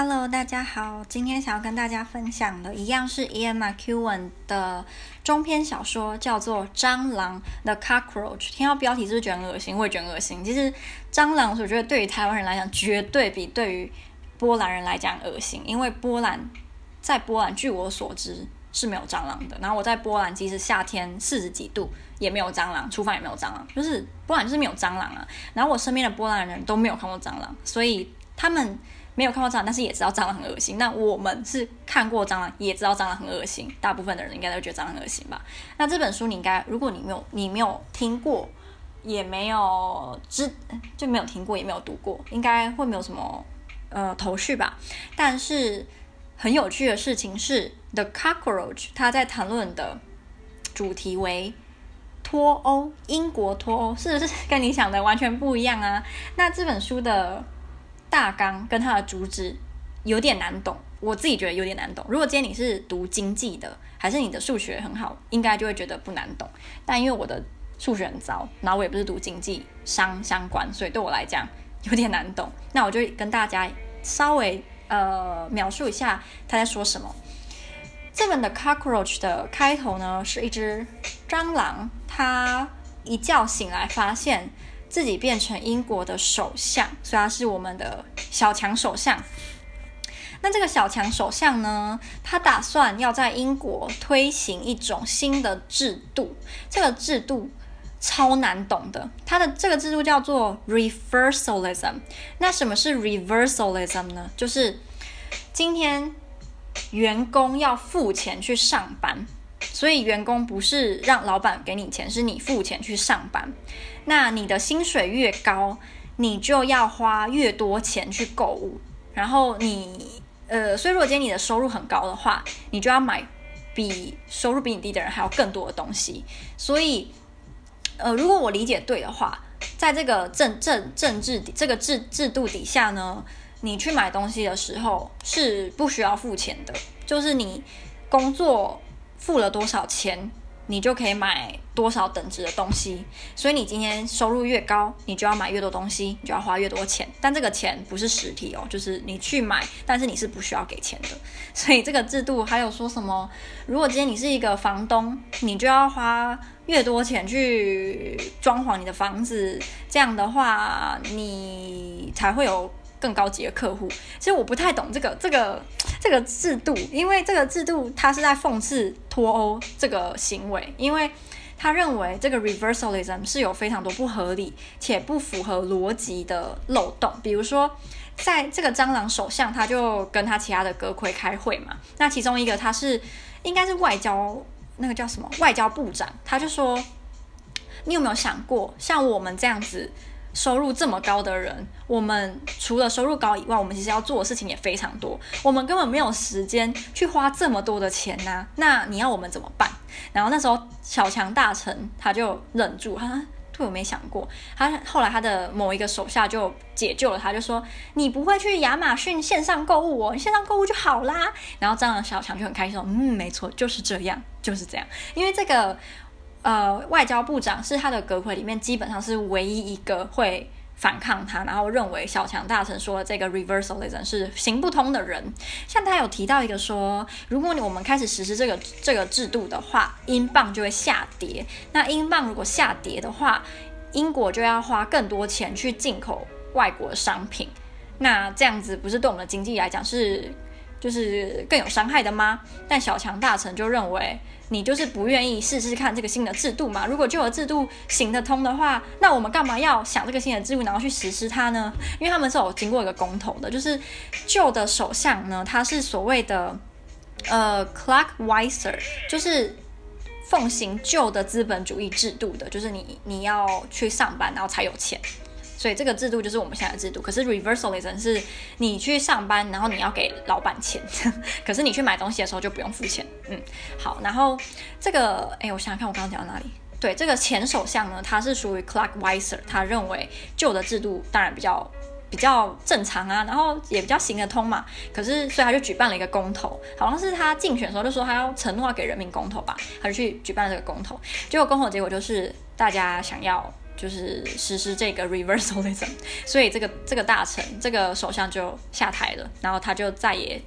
Hello，大家好，今天想要跟大家分享的一样是 Ian McEwan 的中篇小说，叫做《蟑螂》The Cockroach。听到标题是不是觉得很恶心？我也觉得恶心。其实蟑螂，我觉得对于台湾人来讲，绝对比对于波兰人来讲恶心，因为波兰在波兰，据我所知是没有蟑螂的。然后我在波兰，即使夏天四十几度也没有蟑螂，厨房也没有蟑螂，就是波兰就是没有蟑螂啊。然后我身边的波兰人都没有看过蟑螂，所以他们。没有看过蟑螂，但是也知道蟑螂很恶心。那我们是看过蟑螂，也知道蟑螂很恶心。大部分的人应该都觉得蟑螂很恶心吧？那这本书你应该，如果你没有你没有听过，也没有知就没有听过，也没有读过，应该会没有什么呃头绪吧？但是很有趣的事情是，《The Cockroach》它在谈论的主题为脱欧，英国脱欧，是不是跟你想的完全不一样啊？那这本书的。大纲跟它的主旨有点难懂，我自己觉得有点难懂。如果今天你是读经济的，还是你的数学很好，应该就会觉得不难懂。但因为我的数学很糟，然后我也不是读经济商相关，所以对我来讲有点难懂。那我就跟大家稍微呃描述一下他在说什么。这本的 Cockroach 的开头呢，是一只蟑螂，它一觉醒来发现。自己变成英国的首相，所以他是我们的小强首相。那这个小强首相呢，他打算要在英国推行一种新的制度，这个制度超难懂的。他的这个制度叫做 Reversalism。那什么是 Reversalism 呢？就是今天员工要付钱去上班。所以员工不是让老板给你钱，是你付钱去上班。那你的薪水越高，你就要花越多钱去购物。然后你呃，所以如果今天你的收入很高的话，你就要买比收入比你低的人还要更多的东西。所以呃，如果我理解对的话，在这个政政政治这个制制度底下呢，你去买东西的时候是不需要付钱的，就是你工作。付了多少钱，你就可以买多少等值的东西。所以你今天收入越高，你就要买越多东西，你就要花越多钱。但这个钱不是实体哦，就是你去买，但是你是不需要给钱的。所以这个制度还有说什么？如果今天你是一个房东，你就要花越多钱去装潢你的房子，这样的话你才会有更高级的客户。其实我不太懂这个这个。这个制度，因为这个制度它是在讽刺脱欧这个行为，因为他认为这个 reversalism 是有非常多不合理且不符合逻辑的漏洞。比如说，在这个蟑螂首相，他就跟他其他的阁揆开会嘛，那其中一个他是应该是外交那个叫什么外交部长，他就说：“你有没有想过，像我们这样子？”收入这么高的人，我们除了收入高以外，我们其实要做的事情也非常多。我们根本没有时间去花这么多的钱呐、那你要我们怎么办？然后那时候小强大臣他就忍住，他说：“对，我没想过。”他后来他的某一个手下就解救了他，就说：“你不会去亚马逊线上购物哦，你线上购物就好啦。”然后这样小强就很开心说：“嗯，没错，就是这样，就是这样。”因为这个。呃，外交部长是他的阁揆里面基本上是唯一一个会反抗他，然后认为小强大臣说的这个 reversalism 是行不通的人。像他有提到一个说，如果我们开始实施这个这个制度的话，英镑就会下跌。那英镑如果下跌的话，英国就要花更多钱去进口外国商品。那这样子不是对我们的经济来讲是就是更有伤害的吗？但小强大臣就认为。你就是不愿意试试看这个新的制度嘛？如果旧的制度行得通的话，那我们干嘛要想这个新的制度，然后去实施它呢？因为他们是有经过一个公投的，就是旧的首相呢，他是所谓的呃 Clockweiser，就是奉行旧的资本主义制度的，就是你你要去上班，然后才有钱。所以这个制度就是我们现在的制度，可是 reversalism 是你去上班，然后你要给老板钱，可是你去买东西的时候就不用付钱。嗯，好，然后这个，哎，我想想看，我刚刚讲到哪里？对，这个前首相呢，他是属于 Clockweiser，他认为旧的制度当然比较比较正常啊，然后也比较行得通嘛。可是，所以他就举办了一个公投，好像是他竞选的时候就说他要承诺要给人民公投吧，他就去举办了这个公投，结果公投结果就是大家想要。就是实施这个 reversalism，所以这个这个大臣这个首相就下台了，然后他就再也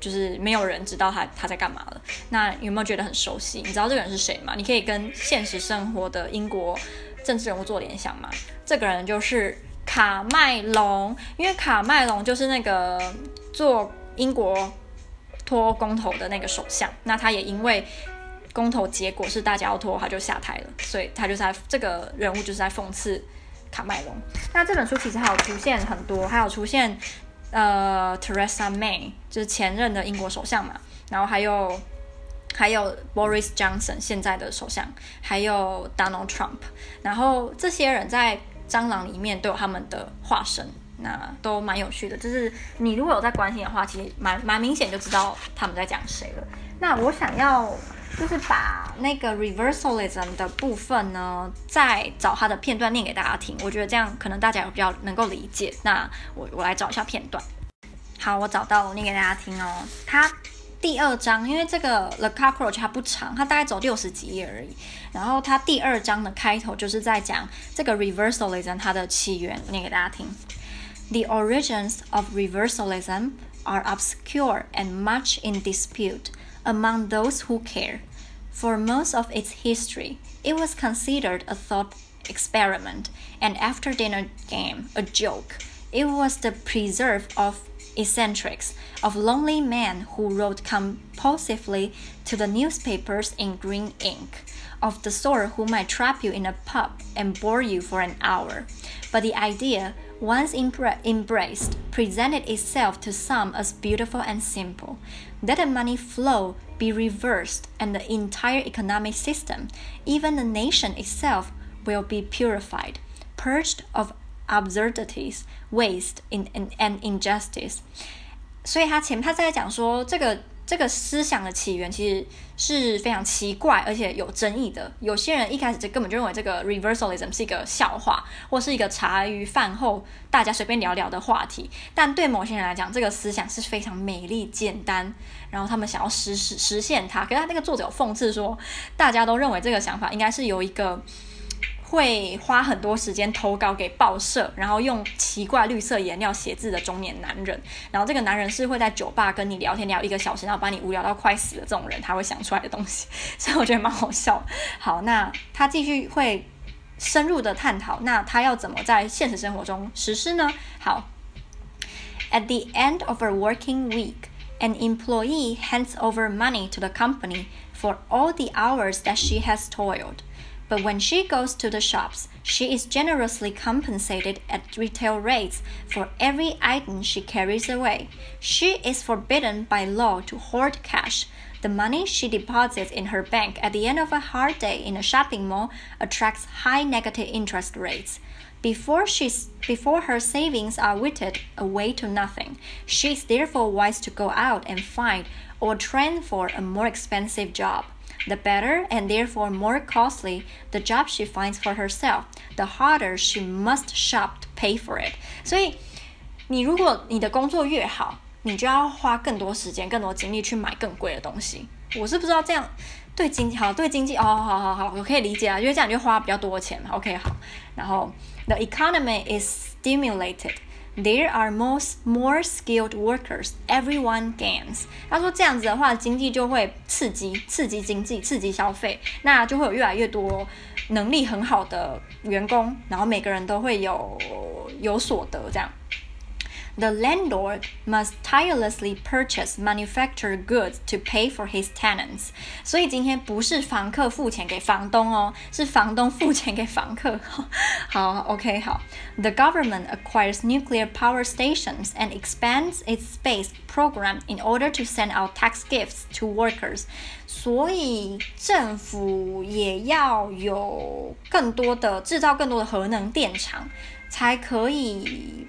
就是没有人知道他他在干嘛了。那有没有觉得很熟悉？你知道这个人是谁吗？你可以跟现实生活的英国政治人物做联想吗？这个人就是卡麦隆，因为卡麦隆就是那个做英国脱公投的那个首相，那他也因为。公投结果是大家要脱，他就下台了，所以他就在这个人物就是在讽刺卡麦隆。那这本书其实还有出现很多，还有出现呃，Teresa May 就是前任的英国首相嘛，然后还有还有 Boris Johnson 现在的首相，还有 Donald Trump，然后这些人在蟑螂里面都有他们的化身，那都蛮有趣的。就是你如果有在关心的话，其实蛮蛮明显就知道他们在讲谁了。那我想要。就是把那个 reversalism 的部分呢，再找它的片段念给大家听。我觉得这样可能大家比较能够理解。那我我来找一下片段。好，我找到了，念给大家听哦。它第二章，因为这个 The Cockroach 它不长，它大概走六十几页而已。然后它第二章的开头就是在讲这个 reversalism 它的起源，念给大家听。The origins of reversalism are obscure and much in dispute. Among those who care, for most of its history, it was considered a thought experiment, and after dinner game, a joke. It was the preserve of eccentrics, of lonely men who wrote compulsively to the newspapers in green ink, of the sort who might trap you in a pub and bore you for an hour. But the idea, once embraced, presented itself to some as beautiful and simple. Let the money flow be reversed, and the entire economic system, even the nation itself, will be purified, purged of absurdities, waste, and injustice. 所以他前他在讲说这个。 这个思想的起源其实是非常奇怪，而且有争议的。有些人一开始就根本就认为这个 reversalism 是一个笑话，或是一个茶余饭后大家随便聊聊的话题。但对某些人来讲，这个思想是非常美丽、简单，然后他们想要实实实现它。可是他那个作者有讽刺说，大家都认为这个想法应该是由一个。会花很多时间投稿给报社，然后用奇怪绿色颜料写字的中年男人。然后这个男人是会在酒吧跟你聊天聊一个小时，然后把你无聊到快死的这种人，他会想出来的东西。所以我觉得蛮好笑。好，那他继续会深入的探讨，那他要怎么在现实生活中实施呢？好，At the end of a working week, an employee hands over money to the company for all the hours that she has toiled. But when she goes to the shops, she is generously compensated at retail rates for every item she carries away. She is forbidden by law to hoard cash. The money she deposits in her bank at the end of a hard day in a shopping mall attracts high negative interest rates. Before, she's, before her savings are withered away to nothing, she is therefore wise to go out and find or train for a more expensive job The better and therefore more costly the job she finds for herself, the harder she must shop to pay for it. 所以，你如果你的工作越好，你就要花更多时间、更多精力去买更贵的东西。我是不知道这样对经济好，对经济哦，好好好，我可以理解啊，因为这样你就花比较多钱嘛。OK，好，然后 the economy is stimulated. There are more more skilled workers. Everyone gains. 他说这样子的话，经济就会刺激，刺激经济，刺激消费，那就会有越来越多能力很好的员工，然后每个人都会有有所得，这样。The landlord must tirelessly purchase manufactured goods to pay for his tenants. 所以今天不是房客付钱给房东哦，是房东付钱给房客。好，OK，好。The government acquires nuclear power stations and expands its space program in order to send out tax gifts to workers. 所以政府也要有更多的制造更多的核能电厂，才可以。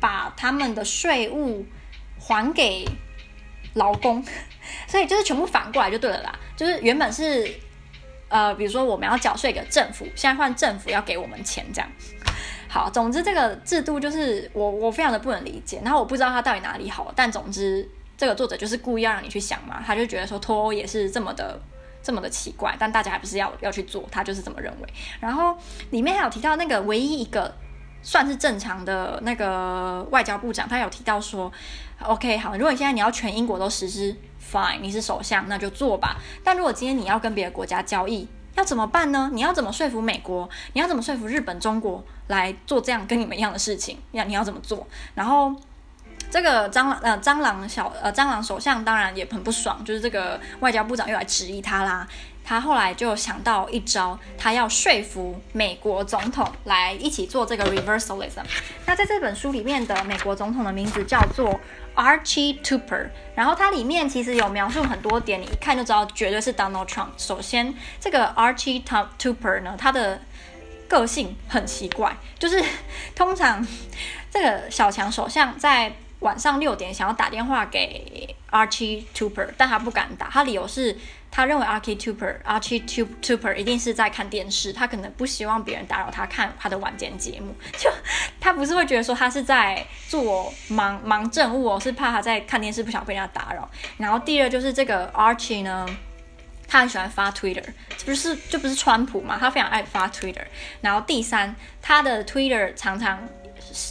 把他们的税务还给劳工，所以就是全部反过来就对了啦。就是原本是呃，比如说我们要缴税给政府，现在换政府要给我们钱这样。好，总之这个制度就是我我非常的不能理解，然后我不知道它到底哪里好，但总之这个作者就是故意要让你去想嘛，他就觉得说脱欧也是这么的这么的奇怪，但大家还不是要要去做，他就是这么认为。然后里面还有提到那个唯一一个算是正常的那个外交部长，他有提到说，OK 好，如果你现在你要全英国都实施，Fine，你是首相那就做吧。但如果今天你要跟别的国家交易，要怎么办呢？你要怎么说服美国？你要怎么说服日本、中国来做这样跟你们一样的事情？要你要怎么做？然后。这个蟑螂呃蟑螂小呃蟑螂首相当然也很不爽，就是这个外交部长又来质疑他啦。他后来就想到一招，他要说服美国总统来一起做这个 reversalism。那在这本书里面的美国总统的名字叫做 Archie Tupper，然后它里面其实有描述很多点，你一看就知道绝对是 Donald Trump。首先，这个 Archie Tupper 呢，他的个性很奇怪，就是通常这个小强首相在晚上六点想要打电话给 Archie Tupper，但他不敢打。他理由是他认为 Archie Tupper Archie Tupper 一定是在看电视，他可能不希望别人打扰他看他的晚间节目。就他不是会觉得说他是在做忙忙政务哦，是怕他在看电视不想被人家打扰。然后第二就是这个 Archie 呢，他很喜欢发 Twitter，这不是就不是川普嘛，他非常爱发 Twitter。然后第三，他的 Twitter 常常。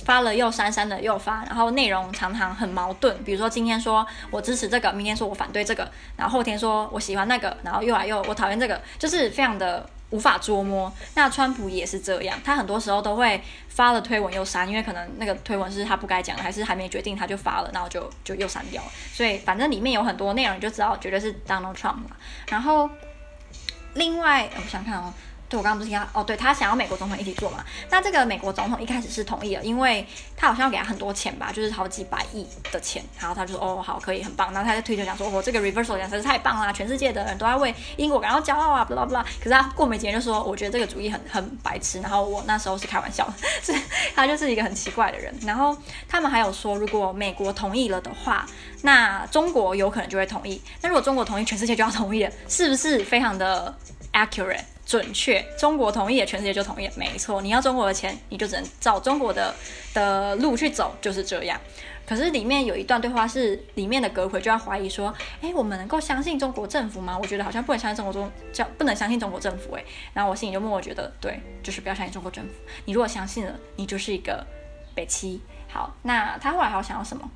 发了又删，删了又发，然后内容常常很矛盾。比如说今天说我支持这个，明天说我反对这个，然后后天说我喜欢那个，然后又来又我讨厌这个，就是非常的无法捉摸。那川普也是这样，他很多时候都会发了推文又删，因为可能那个推文是他不该讲的，还是还没决定他就发了，然后就就又删掉了。所以反正里面有很多内容，你就知道绝对是 Donald Trump。然后另外我想看哦。对，我刚刚不是提到哦，对，他想要美国总统一起做嘛？那这个美国总统一开始是同意了，因为他好像要给他很多钱吧，就是好几百亿的钱。然后他就说哦，好，可以，很棒。然后他在推特讲说，我、哦、这个 reversal 实在是太棒啦，全世界的人都在为英国感到骄傲啊，blah blah blah。可是他过没几天就说，我觉得这个主意很很白痴。然后我那时候是开玩笑，是他就是一个很奇怪的人。然后他们还有说，如果美国同意了的话，那中国有可能就会同意。那如果中国同意，全世界就要同意了，是不是非常的 accurate？准确，中国同意，全世界就同意。没错，你要中国的钱，你就只能照中国的的路去走，就是这样。可是里面有一段对话是里面的阁揆就要怀疑说，诶，我们能够相信中国政府吗？我觉得好像不能相信中国中叫不能相信中国政府诶。然后我心里就默默觉得，对，就是不要相信中国政府。你如果相信了，你就是一个北七。好，那他后来还要想要什么？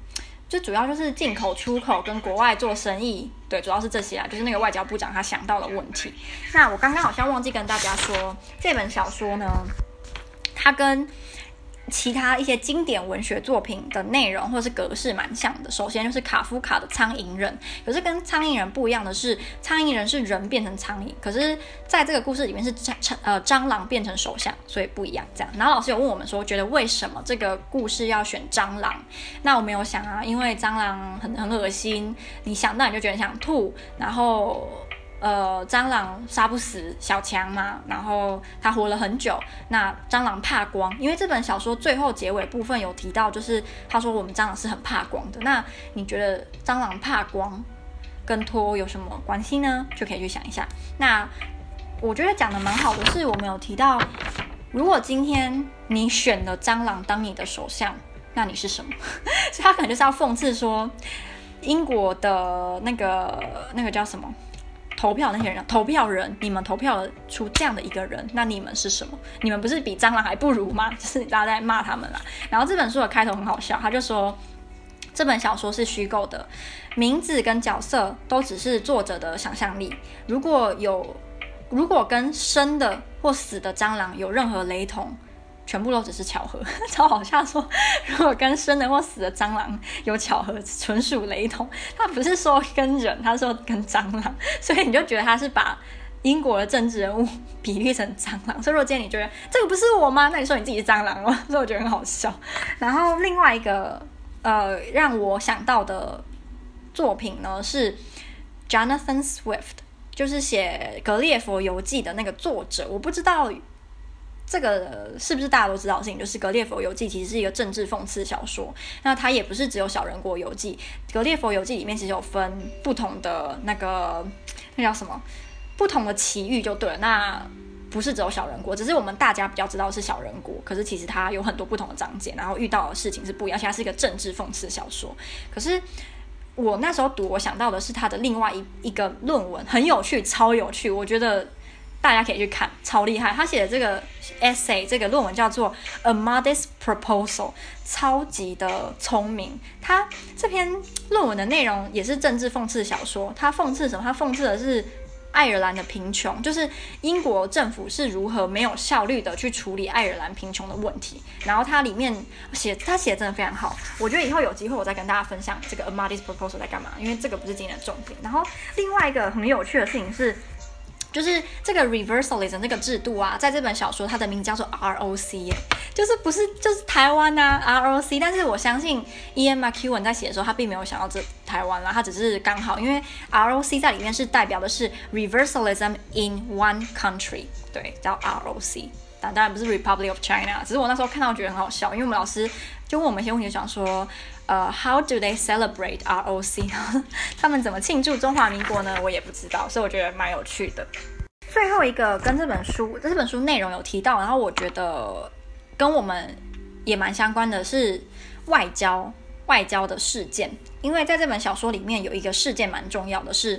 就主要就是进口、出口跟国外做生意，对，主要是这些啊，就是那个外交部长他想到的问题。那我刚刚好像忘记跟大家说，这本小说呢，它跟。其他一些经典文学作品的内容或是格式蛮像的。首先就是卡夫卡的《苍蝇人》，可是跟《苍蝇人》不一样的是，《苍蝇人》是人变成苍蝇，可是在这个故事里面是蟑呃蟑螂变成首相，所以不一样。这样，然后老师有问我们说，觉得为什么这个故事要选蟑螂？那我没有想啊，因为蟑螂很很恶心，你想到你就觉得想吐，然后。呃，蟑螂杀不死小强嘛，然后他活了很久。那蟑螂怕光，因为这本小说最后结尾部分有提到，就是他说我们蟑螂是很怕光的。那你觉得蟑螂怕光跟脱有什么关系呢？就可以去想一下。那我觉得讲的蛮好的是，我们有提到，如果今天你选了蟑螂当你的首相，那你是什么？所 以他可能就是要讽刺说，英国的那个那个叫什么？投票那些人，投票人，你们投票出这样的一个人，那你们是什么？你们不是比蟑螂还不如吗？就是大家在骂他们啦。然后这本书的开头很好笑，他就说这本小说是虚构的，名字跟角色都只是作者的想象力。如果有，如果跟生的或死的蟑螂有任何雷同。全部都只是巧合，超好笑说。说如果跟生的或死的蟑螂有巧合，纯属雷同。他不是说跟人，他说跟蟑螂，所以你就觉得他是把英国的政治人物比喻成蟑螂。所以如果今天你觉得这个不是我吗？那你说你自己是蟑螂了。所以我觉得很好笑。然后另外一个呃让我想到的作品呢是 Jonathan Swift，就是写《格列佛游记》的那个作者。我不知道。这个是不是大家都知道的事情？就是《格列佛游记》其实是一个政治讽刺小说。那它也不是只有小人国游记，《格列佛游记》里面其实有分不同的那个那叫什么？不同的奇遇就对了。那不是只有小人国，只是我们大家比较知道是小人国。可是其实它有很多不同的章节，然后遇到的事情是不一样。而且它是一个政治讽刺小说。可是我那时候读，我想到的是他的另外一一个论文，很有趣，超有趣，我觉得大家可以去看，超厉害。他写的这个 essay 这个论文叫做《A Modest Proposal》，超级的聪明。他这篇论文的内容也是政治讽刺小说，他讽刺什么？他讽刺的是。爱尔兰的贫穷，就是英国政府是如何没有效率的去处理爱尔兰贫穷的问题。然后它里面写，他写的真的非常好。我觉得以后有机会我再跟大家分享这个 A Modest Proposal 在干嘛，因为这个不是今天的重点。然后另外一个很有趣的事情是。就是这个 reversalism 这个制度啊，在这本小说它的名字叫做 ROC 耶，就是不是就是台湾啊 ROC，但是我相信 Ian McEwan 在写的时候，他并没有想到这台湾啦，他只是刚好，因为 ROC 在里面是代表的是 reversalism in one country，对，叫 ROC，但当然不是 Republic of China，只是我那时候看到觉得很好笑，因为我们老师就问我们一些问题，想说。呃、uh，How do they celebrate ROC？他们怎么庆祝中华民国呢？我也不知道，所以我觉得蛮有趣的。最后一个跟这本书，这本书内容有提到，然后我觉得跟我们也蛮相关的是外交外交的事件，因为在这本小说里面有一个事件蛮重要的是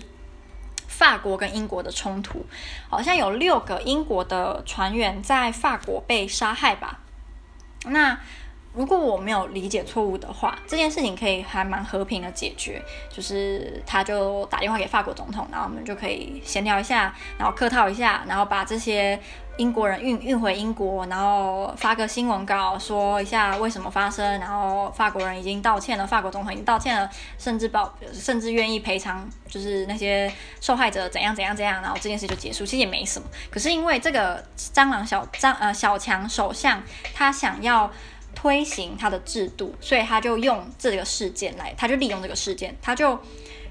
法国跟英国的冲突，好像有六个英国的船员在法国被杀害吧？那。如果我没有理解错误的话，这件事情可以还蛮和平的解决。就是他就打电话给法国总统，然后我们就可以闲聊一下，然后客套一下，然后把这些英国人运运回英国，然后发个新闻稿说一下为什么发生，然后法国人已经道歉了，法国总统已经道歉了，甚至保甚至愿意赔偿，就是那些受害者怎样怎样怎样，然后这件事就结束。其实也没什么，可是因为这个蟑螂小张呃小强首相他想要。推行他的制度，所以他就用这个事件来，他就利用这个事件，他就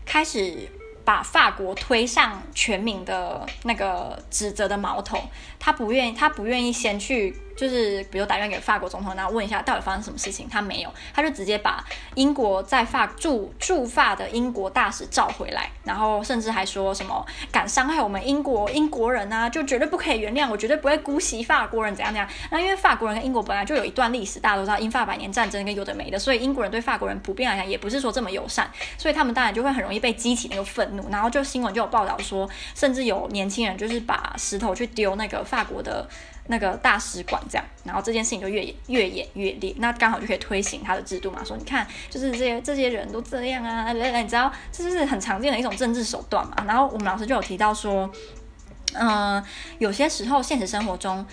开始把法国推上全民的那个指责的矛头。他不愿意，他不愿意先去。就是比如打电话给法国总统，然后问一下到底发生什么事情，他没有，他就直接把英国在法驻驻法的英国大使召回来，然后甚至还说什么敢伤害我们英国英国人啊，就绝对不可以原谅，我绝对不会姑息法国人怎样怎样。那因为法国人跟英国本来就有一段历史，大家都知道英法百年战争跟有的没的，所以英国人对法国人普遍来讲也不是说这么友善，所以他们当然就会很容易被激起那个愤然后就新闻就有报道说，甚至有年轻人就是把石头去丢那个法国的。那个大使馆这样，然后这件事情就越演越演越烈，那刚好就可以推行他的制度嘛。说你看，就是这些这些人都这样啊，来来，你知道这就是很常见的一种政治手段嘛。然后我们老师就有提到说，嗯、有些时候现实生活中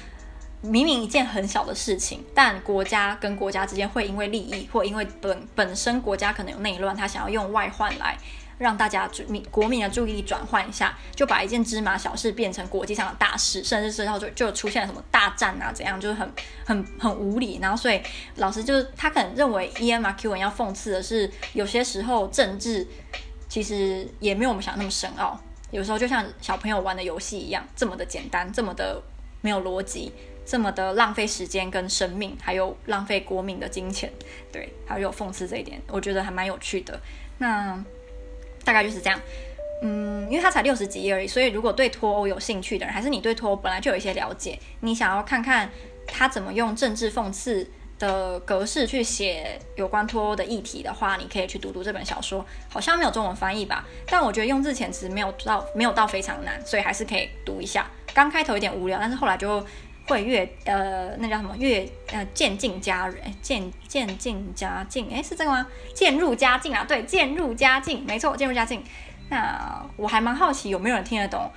明明一件很小的事情，但国家跟国家之间会因为利益或因为本本身国家可能有内乱，他想要用外患来。让大家注民国民的注意力转换一下，就把一件芝麻小事变成国际上的大事，甚至之后就就出现了什么大战啊，怎样，就是很很很无理。然后所以老师就是他可能认为 Ian McEwan 要讽刺的是，有些时候政治其实也没有我们想那么深奥，有时候就像小朋友玩的游戏一样，这么的简单，这么的没有逻辑，这么的浪费时间跟生命，还有浪费国民的金钱。对，还有讽刺这一点，我觉得还蛮有趣的。那。大概就是这样，嗯，因为它才六十几页而已，所以如果对脱欧有兴趣的人，还是你对脱欧本来就有一些了解，你想要看看他怎么用政治讽刺的格式去写有关脱欧的议题的话，你可以去读读这本小说，好像没有中文翻译吧？但我觉得用字遣词没有到没有到非常难，所以还是可以读一下。刚开头有点无聊，但是后来就会越呃那叫什么越呃渐进家人，渐渐进家境，哎是这个吗？渐入佳境啊，对，渐入佳境，没错，渐入佳境。那我还蛮好奇有没有人听得懂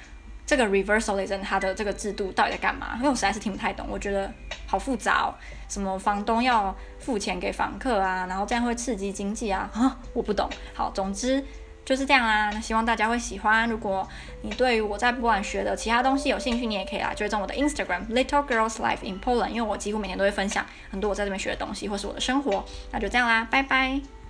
这个 reversalism 它的这个制度到底在干嘛？因为我实在是听不太懂，我觉得好复杂哦。什么房东要付钱给房客啊，然后这样会刺激经济啊？啊，我不懂。好，总之。就是这样啦，那希望大家会喜欢。如果你对于我在波兰学的其他东西有兴趣，你也可以来追踪我的 Instagram Little Girls Life in Poland，因为我几乎每天都会分享很多我在这边学的东西或是我的生活。那就这样啦，拜拜。